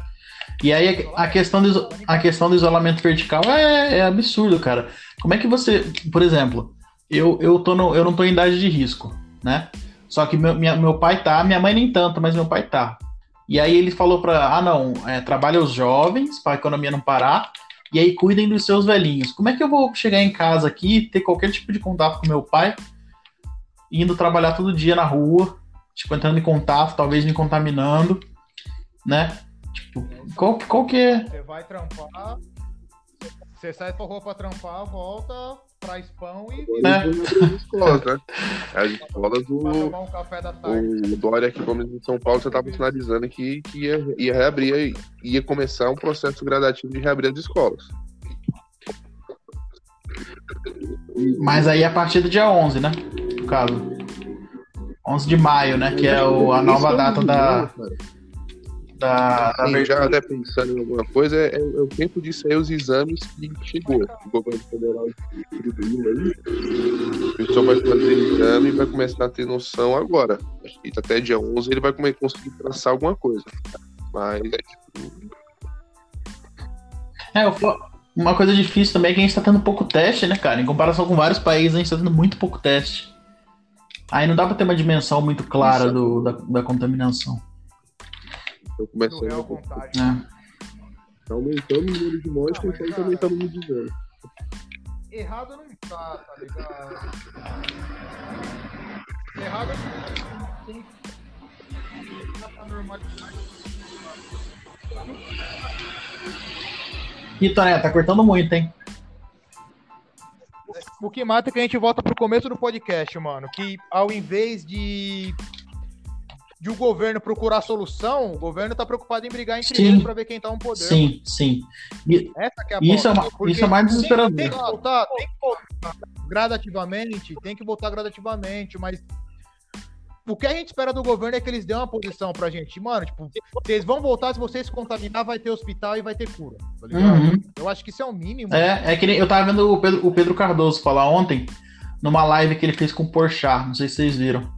E aí a, questão, do, a questão do isolamento vertical é, é absurdo, cara. Como é que você. Por exemplo, eu, eu, tô no, eu não tô em idade de risco, né? Só que meu, minha, meu pai tá, minha mãe nem tanto, mas meu pai tá. E aí ele falou para, ah não, é, trabalha os jovens para a economia não parar, e aí cuidem dos seus velhinhos. Como é que eu vou chegar em casa aqui, ter qualquer tipo de contato com meu pai, indo trabalhar todo dia na rua, tipo, entrando em contato, talvez me contaminando, né? Tipo, qual, qual que é? Você vai trampar, você sai pra rua pra trampar, volta, traz pão e. É. As escolas, né? As escolas do. Um o Dória aqui, como em São Paulo, já estava sinalizando que, que ia, ia reabrir, ia começar um processo gradativo de reabrir as escolas. Mas aí a partir do dia 11, né? No caso. 11 de maio, né? Que é o, a nova data da da, da já até pensando em alguma coisa, é, é, o tempo de sair os exames que chegou. O governo federal distribuiu aí. O pessoal vai fazer exame e vai começar a ter noção agora. Acho que até dia 11 ele vai conseguir traçar alguma coisa. Mas é tipo. É, uma coisa difícil também é que a gente tá tendo pouco teste, né, cara? Em comparação com vários países, a gente tá tendo muito pouco teste. Aí não dá pra ter uma dimensão muito clara do, da, da contaminação. Então começando a contágio. É. Tá aumentando o número de mortes, ah, mas tá aumentando o número de danos. Errado não tá, tá ligado? Errado não tem a normalidade. Ih, Toné, tá cortando muito, hein? O que mata é que a gente volta pro começo do podcast, mano. Que ao invés de de o governo procurar solução, o governo está preocupado em brigar entre eles para ver quem está no poder. Sim, sim. E, Essa é a isso, é uma, isso é mais desesperador. Tem que, voltar, tem que gradativamente, tem que voltar gradativamente, mas o que a gente espera do governo é que eles dêem uma posição pra gente. Mano, tipo, vocês vão voltar, se vocês se contaminar, vai ter hospital e vai ter cura. Tá? Uhum. Eu acho que isso é o mínimo. É, é que nem, eu tava vendo o Pedro, o Pedro Cardoso falar ontem, numa live que ele fez com o Porchat, não sei se vocês viram.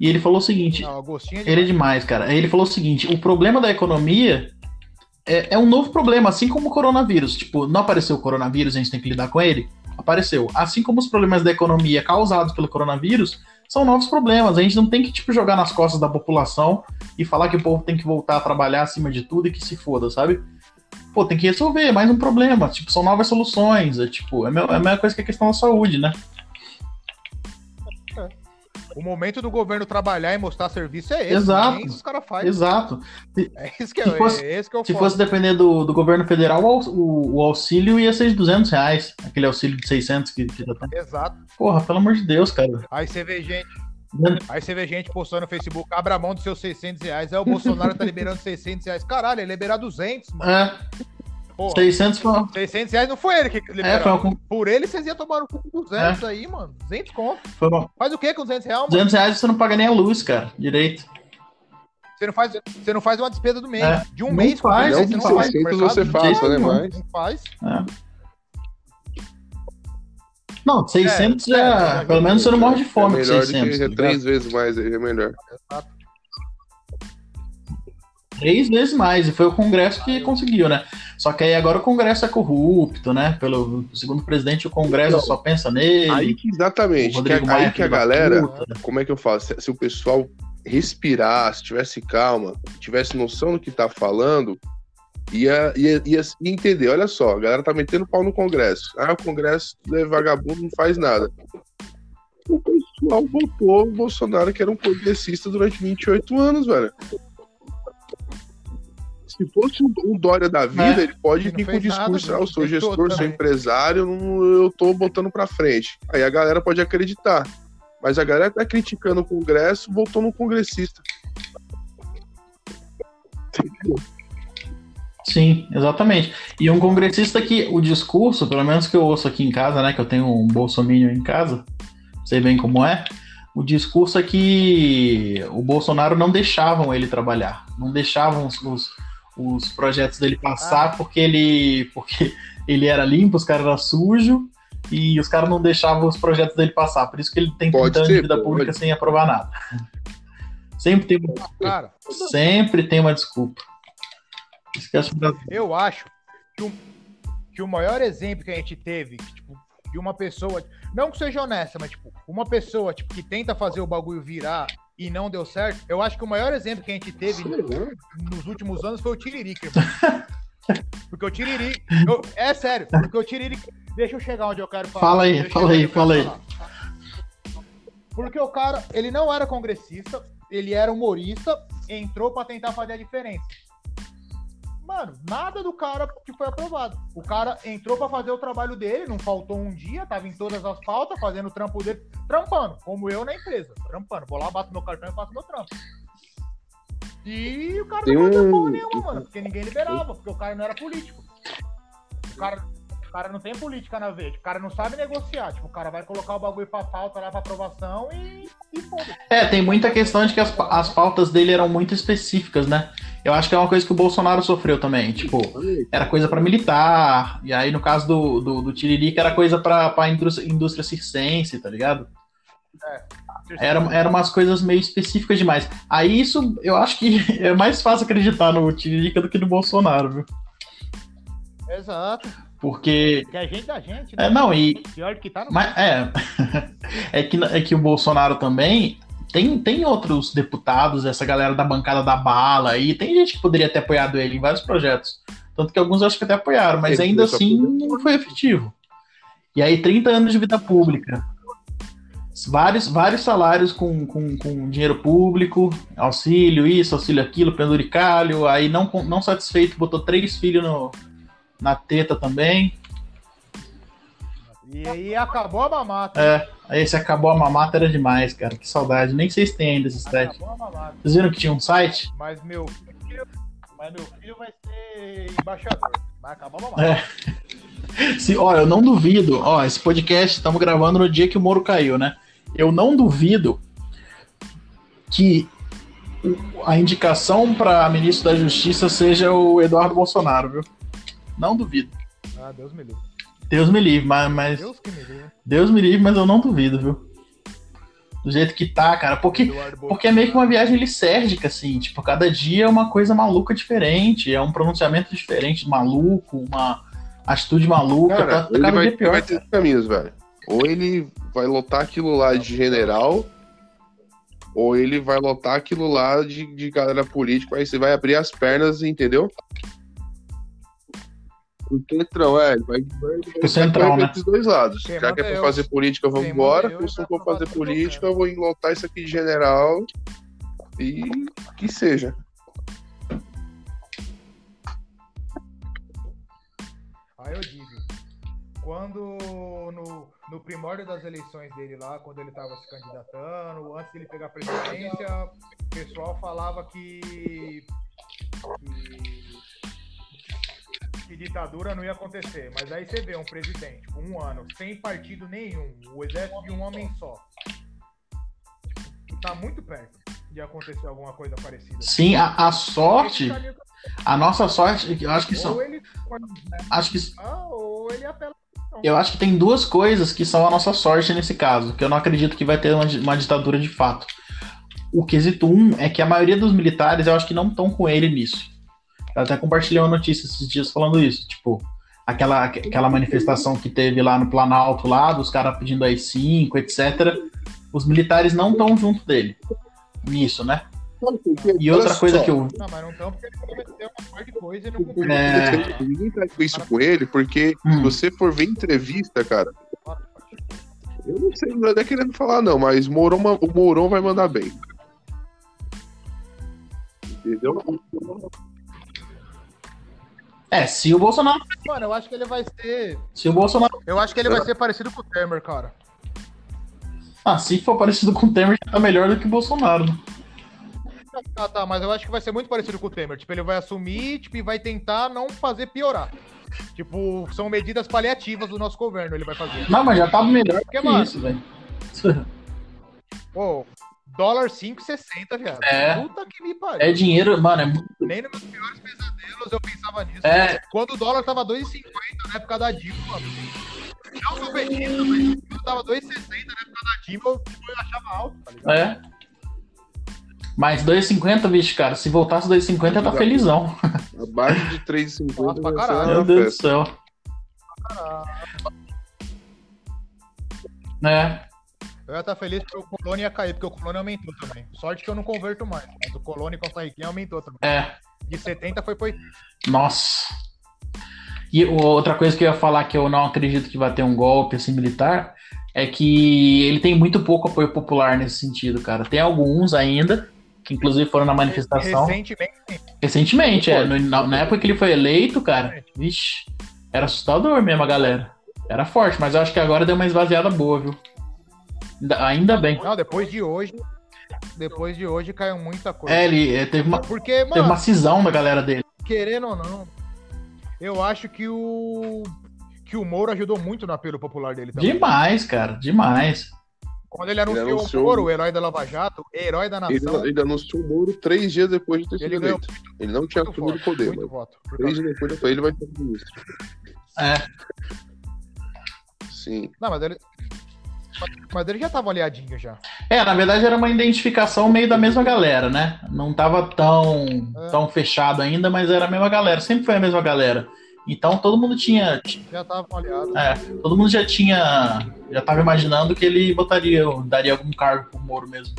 E ele falou o seguinte, Não, Agostinho é ele é demais, cara. Ele falou o seguinte, o problema da economia é, é um novo problema, assim como o coronavírus. Tipo, não apareceu o coronavírus, a gente tem que lidar com ele? Apareceu. Assim como os problemas da economia causados pelo coronavírus, são novos problemas. A gente não tem que, tipo, jogar nas costas da população e falar que o povo tem que voltar a trabalhar acima de tudo e que se foda, sabe? Pô, tem que resolver, é mais um problema. Tipo, são novas soluções. É tipo, é a me- é a mesma coisa que a questão da saúde, né? O momento do governo trabalhar e mostrar serviço é esse. Exato. Nem isso os caras fazem. Exato. É isso que é, Se fosse- é esse que eu Se fosse depender do, do governo federal, o, o, o auxílio ia ser de 200 reais. Aquele auxílio de 600 que, que já tá. Exato. Porra, pelo amor de Deus, cara. Aí você vê gente. Aí você vê gente postando no Facebook, abra mão dos seus 600 reais. Aí o Bolsonaro tá liberando 600 reais. Caralho, ele liberar 200, mano. É, Porra, 600 foi. 600 reais não foi ele que É, liberou. foi, uma- Por ele, vocês iam tomar no cu com 200 aí, mano. 200 conto. foi uma- Faz o quê com 200 reais, mano? 200 reais você não paga nem a luz, cara, direito. Você não faz, você não faz uma despesa do mês. É. De um Não mês com faz, 200, Não você que não faz. 600 no você faça, né? Mas Não faz. É. Não, 600 É, já. é, pelo menos você não morre de é fome com melhor 600. do tá que ligado? três vezes mais, é melhor. Três vezes mais, e foi o Congresso que conseguiu, né? Só que aí agora o Congresso é corrupto, né? Pelo segundo presidente, o Congresso só pensa nele. Aí que exatamente, que a- aí Maia, que a galera, puta. como é que eu falo? Se, se o pessoal respirasse, tivesse calma, tivesse noção do que tá falando, ia, ia, ia entender. Olha só, a galera tá metendo pau no Congresso. Ah, o Congresso é vagabundo, não faz nada. O pessoal votou o Bolsonaro, que era um progressista durante 28 anos, velho. Se fosse um, Dória da vida, É. ele pode vir com o fez nada, discurso, ah, eu sou gestor, sou também. empresário, eu tô botando pra frente. Aí a galera pode acreditar. Mas a galera tá criticando o Congresso, votou no congressista. Sim, exatamente. E um congressista que o discurso, pelo menos que eu ouço aqui em casa, né? Que eu tenho um bolsominion em casa, sei bem como é. O discurso é que o Bolsonaro não deixavam ele trabalhar, não deixavam os, os, os projetos dele passar porque ele porque ele era limpo, os caras eram sujos e os caras não deixavam os projetos dele passar. Por isso que ele tem Pode 30 anos de ser, vida pode. pública sem aprovar nada. Sempre tem, Cara, sempre tem uma desculpa. Esquece eu acho que o, que o maior exemplo que a gente teve, que, tipo, de uma pessoa, não que seja honesta, mas tipo, uma pessoa tipo, que tenta fazer o bagulho virar e não deu certo, eu acho que o maior exemplo que a gente teve nos últimos anos foi o Tiririca, irmão. Porque o Tiririca. eu- é sério, porque o Tiririca. Deixa eu chegar onde eu quero falar. Fala aí, fala aí, fala aí. Porque o cara, ele não era congressista, ele era humorista, entrou pra tentar fazer a diferença. Mano, nada do cara que foi aprovado. O cara entrou pra fazer o trabalho dele, não faltou um dia, tava em todas as pautas, fazendo o trampo dele, trampando, como eu na empresa, trampando. Vou lá, bato meu cartão e faço meu trampo. E o cara Tem não fazia um- porra nenhuma, mano, porque ninguém liberava, porque o cara não era político. O cara, o cara não tem política na tipo, o cara não sabe negociar. Tipo, o cara vai colocar o bagulho pra pauta lá pra aprovação e, e foda. É, tem muita questão de que as, as pautas dele eram muito específicas, né? Eu acho que é uma coisa que o Bolsonaro sofreu também. Tipo, era coisa pra militar, e aí no caso do, do, do Tiririca era coisa pra, pra indústria, indústria circense, tá ligado? Era, era umas coisas meio específicas demais. Aí isso, eu acho que é mais fácil acreditar no Tiririca do que no Bolsonaro, viu? Exato. Porque. Que a gente da gente, né? É, não, e, Pior que tá no. Mas é. é, que, é que o Bolsonaro também tem, tem outros deputados, essa galera da bancada da bala aí, tem gente que poderia ter apoiado ele em vários projetos. Tanto que alguns eu acho que até apoiaram, mas Ele ainda a assim não foi efetivo. E aí, 30 anos de vida pública. Vários, vários salários com, com, com dinheiro público, auxílio, isso, auxílio aquilo, penduricalho. Aí, não, não satisfeito, botou três filhos no, na teta também. E aí acabou a mamata. É, aí se acabou a mamata era demais, cara. Que saudade. Nem se tem ainda esse site. Vocês viram que tinha um site? Mas meu filho. Mas meu filho vai ser embaixador. Vai acabar a mamata. É. Se, ó, eu não duvido. Ó, esse podcast estamos gravando no dia que o Moro caiu, né? Eu não duvido que a indicação para ministro da Justiça seja o Eduardo Bolsonaro, viu? Não duvido. Ah, Deus me livre. Deus me livre, mas, mas Deus que me livre. Deus me livre, mas eu não duvido, viu? Do jeito que tá, cara, porque porque é meio que uma viagem lisérgica, assim, tipo, cada dia é uma coisa maluca diferente, é um pronunciamento diferente, maluco, uma atitude maluca, Cara, tá, ele cada vai, dia pior. vai ter caminhos, velho. Ou ele vai lotar aquilo lá de general, ou ele vai lotar aquilo lá de, de galera política, aí você vai abrir as pernas, entendeu? O centrão, é, vai, vai, vai né? dos dois lados. Quem Já que é pra eu. fazer política, vamos Quem embora. eu Se não for fazer política, eu vou enlotar isso aqui de general e que seja. Aí eu digo, quando no, no primórdio das eleições dele lá, quando ele tava se candidatando, antes dele pegar a presidência, o pessoal falava que, que, que ditadura não ia acontecer. Mas aí você vê um presidente com um ano, sem partido nenhum, o exército de um homem só. Tá muito perto de acontecer alguma coisa parecida. Sim, a, a sorte, caminho- a nossa sorte, eu acho que são, ele, acho que ah. Eu acho que tem duas coisas que são a nossa sorte nesse caso, que eu não acredito que vai ter uma, uma ditadura de fato. O quesito um é que a maioria dos militares eu acho que não estão com ele nisso. Eu até compartilhei uma notícia esses dias falando isso, tipo, aquela, aquela manifestação que teve lá no Planalto, lá, dos caras pedindo AI-5, etc. Os militares não estão junto dele nisso, né? E outra coisa que eu. Não, mas não estão porque ele prometeu uma parte de coisa e não cumpriu. É. Ninguém tá com isso com ele, porque Hum. se você for ver entrevista, cara. Eu não sei, não é querendo falar, não, mas Mourão, o Mourão vai mandar bem. Entendeu? É, se o Bolsonaro. Mano, eu acho que ele vai ser. Se o Bolsonaro. Eu acho que ele vai ser parecido com o Temer, cara. Ah, se for parecido com o Temer, já tá melhor do que o Bolsonaro. Ah, tá, mas eu acho que vai ser muito parecido com o Temer. Tipo, ele vai assumir tipo, e vai tentar não fazer piorar. Tipo, são medidas paliativas do nosso governo, ele vai fazer. Não, mas já tá melhor Porque, que mano- isso, velho. Pô, dólar 5,60, viado. É. Puta que me pariu. É dinheiro, mano, é muito. Nem nos meus piores pesadelos eu pensava nisso. É. Quando o dólar tava 2,50 na época da Dilma, mano. Não sou petista, mas quando tava 2,60 na época da Dilma, eu, tipo, eu achava alto, tá ligado? É. Mas 2,50, bicho, cara. Se voltasse 2,50, tá felizão. Abaixo de 3,50 Nossa, pra caralho. uma Meu Deus do céu. É. Eu ia estar feliz porque o Colônia ia cair, porque o Colônia aumentou também. Sorte que eu não converto mais, mas o Colônia e Costa Riquinha aumentou também. É. De 70 foi 80. Nossa. E o- outra coisa que eu ia falar que eu não acredito que vai ter um golpe assim militar é que ele tem muito pouco apoio popular nesse sentido, cara. Tem alguns ainda, que inclusive foram na manifestação. Recentemente, sim. Recentemente, é. Na, na época que ele foi eleito, cara, vixe, era assustador mesmo a galera. Era forte, mas eu acho que agora deu uma esvaziada boa, viu? Ainda, bem. Não, depois de hoje. Depois de hoje caiu muita coisa. É, ele é, teve, uma, Porque, teve mano, uma cisão da galera dele. querendo ou não, eu acho que o. Que o Moro ajudou muito no apelo popular dele também. Demais, cara, demais. Quando ele anunciou, anunciou- o Moro, o herói da Lava Jato, herói da Ele, nação, ele anunciou o Moro três dias depois de ter sido Ele eleito. Ele não tinha assumido o poder, muito voto. Três dias depois ele vai ser ministro. É. Sim. Não, mas ele. Mas ele já tava aliadinho já. É, na verdade era uma identificação meio da mesma galera, né? Não tava tão, É. tão fechado ainda, mas era a mesma galera, sempre foi a mesma galera. Então todo mundo tinha, Já tava aliado. é, todo mundo já tinha, já tava imaginando que ele botaria, daria algum cargo pro Moro mesmo.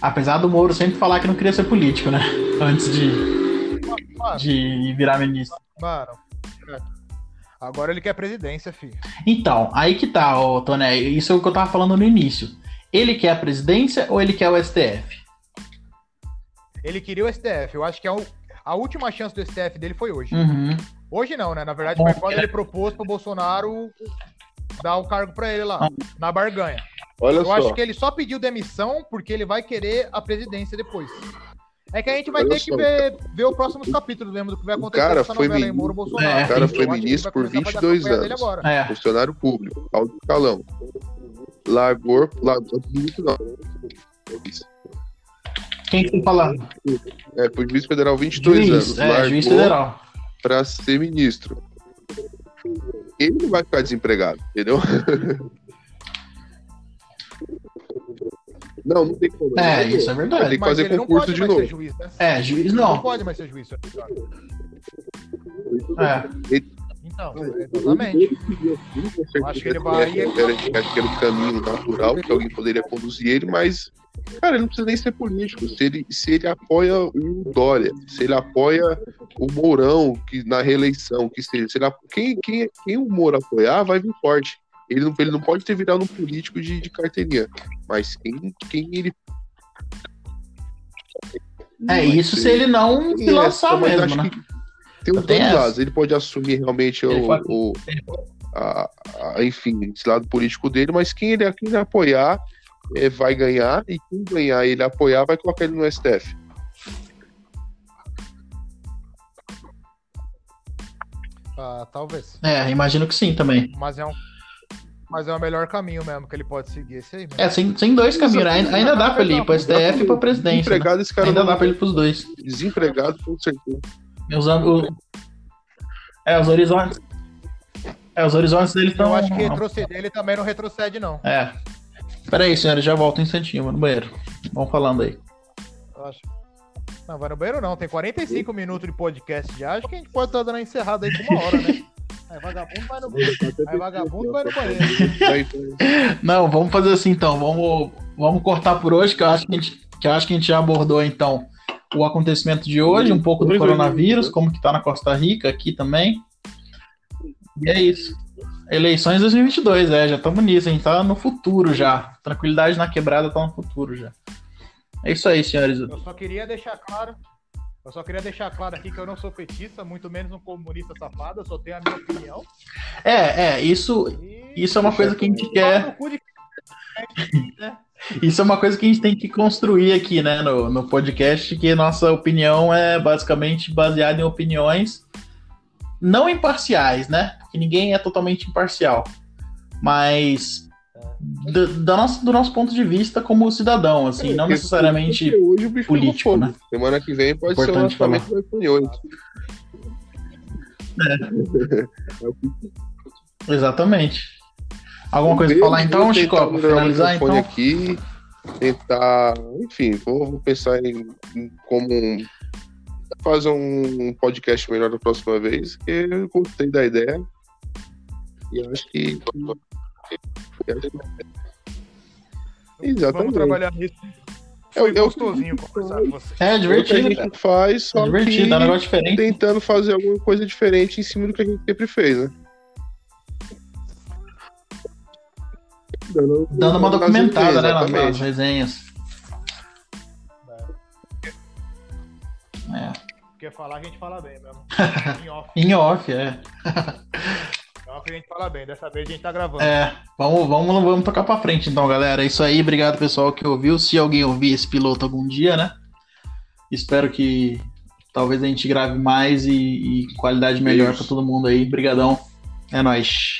Apesar do Moro sempre falar que não queria ser político, né? Antes de, Mano, de virar ministro. é. Agora ele quer presidência, filho. Então, aí que tá, ô, Toné, isso é o que eu tava falando no início. Ele quer a presidência ou ele quer o STF? Ele queria o STF. Eu acho que é o- a última chance do STF dele foi hoje. Uhum. Hoje não, né? Na verdade, Bom, foi quando ele propôs pro Bolsonaro dar o cargo pra ele lá, na barganha. Olha Eu só. acho que ele só pediu demissão porque ele vai querer a presidência depois. É que a gente vai Olha ter só. que ver, ver os próximos capítulos mesmo do que vai acontecer cara com essa foi Bolsonaro. É. O cara foi ministro por começar a fazer a 22 campanha dele anos. É. Funcionário público, alto escalão. Largou. largou ministro não. quem que você fala? É, por juiz federal 22 Juiz, anos. é, juiz largou federal. Pra ser ministro. Ele não vai ficar desempregado, entendeu? Não, não tem como. É, isso é verdade. que fazer concurso pode de mais novo. ser juiz, né? É, juiz Não não. pode mais ser juiz, eu. É. Então, exatamente. Acho que ele vai- acho que era o caminho natural que alguém poderia conduzir ele, mas, cara, ele não precisa nem ser político. Se ele, se ele apoia o Dória, se ele apoia o Mourão que, na reeleição, que seja, se ele, quem, quem, quem o Moura apoiar vai vir forte. Ele não, ele não pode ter virado um político de, de carteirinha, mas quem, quem ele. É isso se ele não se lançar é, mesmo, né? que Tem os Tem dois lados. Ele pode assumir realmente Ele o, pode- o- a- a- enfim, esse lado político dele, mas quem ele, quem ele apoiar é, vai ganhar, e quem ganhar e ele apoiar vai colocar ele no STF. Ah, talvez. É, imagino que sim também. Mas é um. Mas é o melhor caminho mesmo que ele pode seguir esse aí mesmo. É, sem, sem dois caminhos. Ainda, ainda dá pra ele ir pro STF e pra presidência. Né? Desempregado, esse cara Ainda não dá pra ele ir pros dois. Desempregado, com certeza. Usando o... É, os horizontes. É, os horizontes dele estão. Eu acho que retroceder ele também não retrocede, não. É. Pera aí, senhores, já volto um instantinho, no banheiro. Vamos falando aí. Eu acho. Não, vai no banheiro não. Tem 45 minutos de podcast já. Acho que a gente pode estar dando uma encerrada aí com uma hora, né? Aí vagabundo vai no banheiro. Aí vagabundo vai no banheiro. Não, vamos fazer assim então. Vamos, vamos cortar por hoje, que eu acho que a gente, que acho que a gente já abordou então o acontecimento de hoje, um pouco do Dois, coronavírus, como que tá na Costa Rica aqui também. E é isso. Eleições 2022, é, já estamos nisso, a gente tá no futuro já. Tranquilidade na quebrada tá no futuro já. É isso aí, senhores. Eu só queria deixar claro. Eu só queria deixar claro aqui que eu não sou petista, muito menos um comunista safado, eu só tenho a minha opinião. É, é, isso, E... isso é uma coisa que a gente quer. de- Isso é uma coisa que a gente tem que construir aqui, né, no, no podcast, que nossa opinião é basicamente baseada em opiniões não imparciais, né? Porque ninguém é totalmente imparcial. Mas do, da nossa- do nosso ponto de vista como cidadão, assim, não Porque necessariamente. hoje o bicho político, né? Semana que vem pode ser o Importante lançamento do iPhone 8. Exatamente. Alguma coisa Vou pra falar então, Chico? Pra o finalizar então? aqui, tentar, enfim, vou, vou pensar em, em como fazer um podcast melhor da próxima vez, que eu gostei da ideia. E acho que. Eu que- Vamos Exatamente. trabalhar nisso. É, Foi é o- gostosinho conversar com você. É É que a divertido, cara. gente faz, É só divertido, é um que negócio diferente. tentando fazer alguma coisa diferente em cima do que a gente sempre fez, né? Dando, Dando uma documentada, né, nas, exatamente. nas resenhas. É. Porque falar a gente fala bem mesmo. Em off. Em off, é. Em off a gente fala bem. Dessa vez a gente tá gravando. É, vamos, vamos, vamos tocar pra frente então, galera. É isso aí, obrigado pessoal que ouviu. Se alguém ouvir esse piloto algum dia, né? Espero que talvez a gente grave mais e, e qualidade melhor Isso. pra todo mundo aí. Brigadão. É nóis.